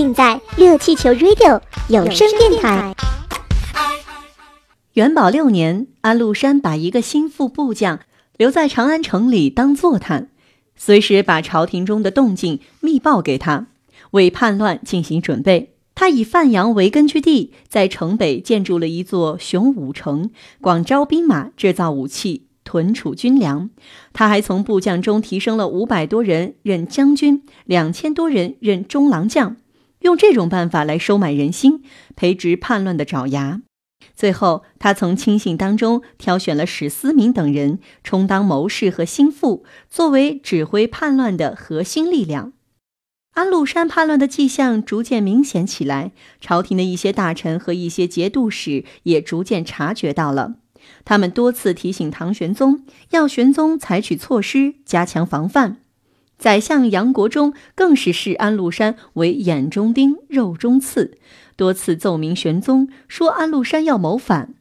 尽在热气球 Radio 有声电台。元宝六年，安禄山把一个心腹部将留在长安城里当坐探，随时把朝廷中的动静密报给他，为叛乱进行准备。他以范阳为根据地，在城北建筑了一座雄武城，广招兵马，制造武器，屯储军粮。他还从部将中提升了五百多人任将军，两千多人任中郎将，用这种办法来收买人心，培植叛乱的爪牙。最后，他从亲信当中挑选了史思明等人充当谋士和心腹，作为指挥叛乱的核心力量。安禄山叛乱的迹象逐渐明显起来，朝廷的一些大臣和一些节度使也逐渐察觉到了。他们多次提醒唐玄宗，要玄宗采取措施加强防范。宰相杨国忠更是视安禄山为眼中钉、肉中刺。多次奏明玄宗说安禄山要谋反，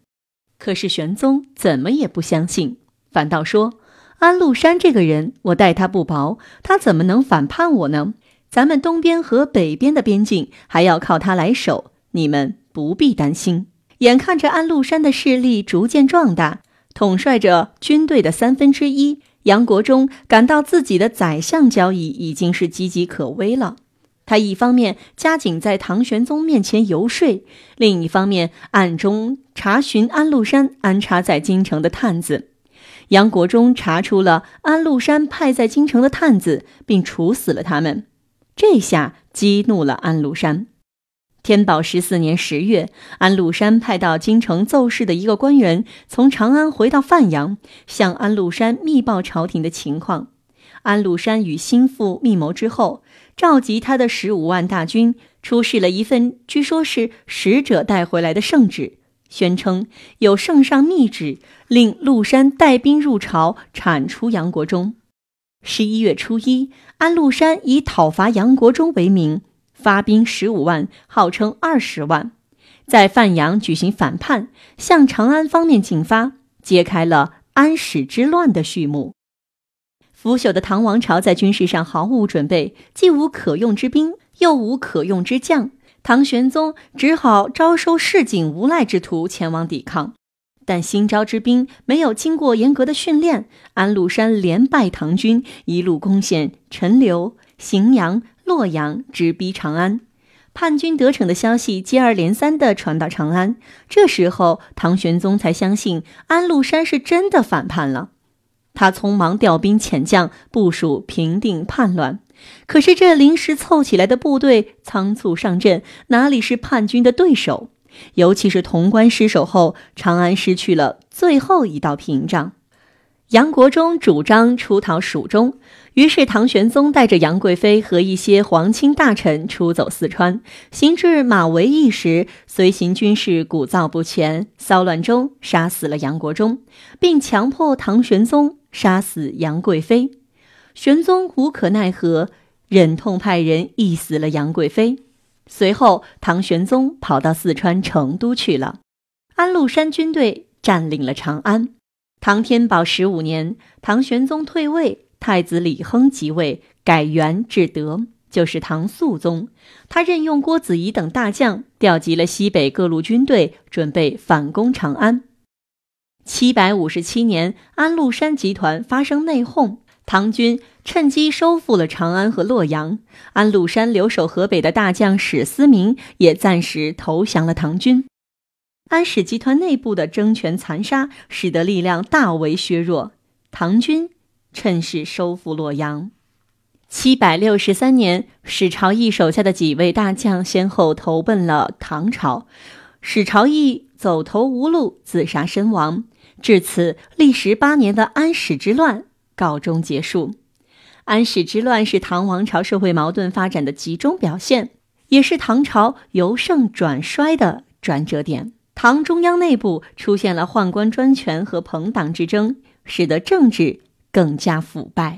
可是玄宗怎么也不相信，反倒说安禄山这个人，我待他不薄，他怎么能反叛我呢？咱们东边和北边的边境还要靠他来守，你们不必担心。眼看着安禄山的势力逐渐壮大，统帅着军队的三分之一，杨国忠感到自己的宰相交椅已经是岌岌可危了。他一方面加紧在唐玄宗面前游说，另一方面暗中查询安禄山安插在京城的探子。杨国忠查出了安禄山派在京城的探子，并处死了他们。这下激怒了安禄山。天宝十四年十月，安禄山派到京城奏事的一个官员从长安回到范阳，向安禄山密报朝廷的情况。安禄山与心腹密谋之后。召集他的十五万大军，出示了一份据说是使者带回来的圣旨，宣称有圣上密旨，令禄山带兵入朝，铲除杨国忠。十一月初一，安禄山以讨伐杨国忠为名，发兵十五万，号称二十万，在范阳举行反叛，向长安方面进发，揭开了安史之乱的序幕。腐朽的唐王朝在军事上毫无准备，既无可用之兵，又无可用之将。唐玄宗只好招收市井无赖之徒前往抵抗，但新招之兵没有经过严格的训练。安禄山连败唐军，一路攻陷陈留、荥阳、洛阳，直逼长安。叛军得逞的消息接二连三地传到长安。这时候，唐玄宗才相信安禄山是真的反叛了。他匆忙调兵遣将，部署平定叛乱。可是这临时凑起来的部队仓促上阵，哪里是叛军的对手？尤其是潼关失守后，长安失去了最后一道屏障。杨国忠主张出逃蜀中，于是唐玄宗带着杨贵妃和一些皇亲大臣出走四川。行至马嵬驿时，随行军士鼓噪不全，骚乱中杀死了杨国忠，并强迫唐玄宗。杀死杨贵妃，玄宗无可奈何，忍痛派人缢死了杨贵妃。随后，唐玄宗跑到四川成都去了。安禄山军队占领了长安。唐天宝十五年，唐玄宗退位，太子李亨即位，改元至德，就是唐肃宗。他任用郭子仪等大将，调集了西北各路军队，准备反攻长安。七百五十七年，安禄山集团发生内讧，唐军趁机收复了长安和洛阳。安禄山留守河北的大将史思明也暂时投降了唐军。安史集团内部的争权残杀，使得力量大为削弱，唐军趁势收复洛阳。七百六十三年，史朝义手下的几位大将先后投奔了唐朝，史朝义走投无路，自杀身亡。至此，历时八年的安史之乱告终结束。安史之乱是唐王朝社会矛盾发展的集中表现。也是唐朝由盛转衰的转折点。唐中央内部出现了宦官专权和朋党之争，使得政治更加腐败。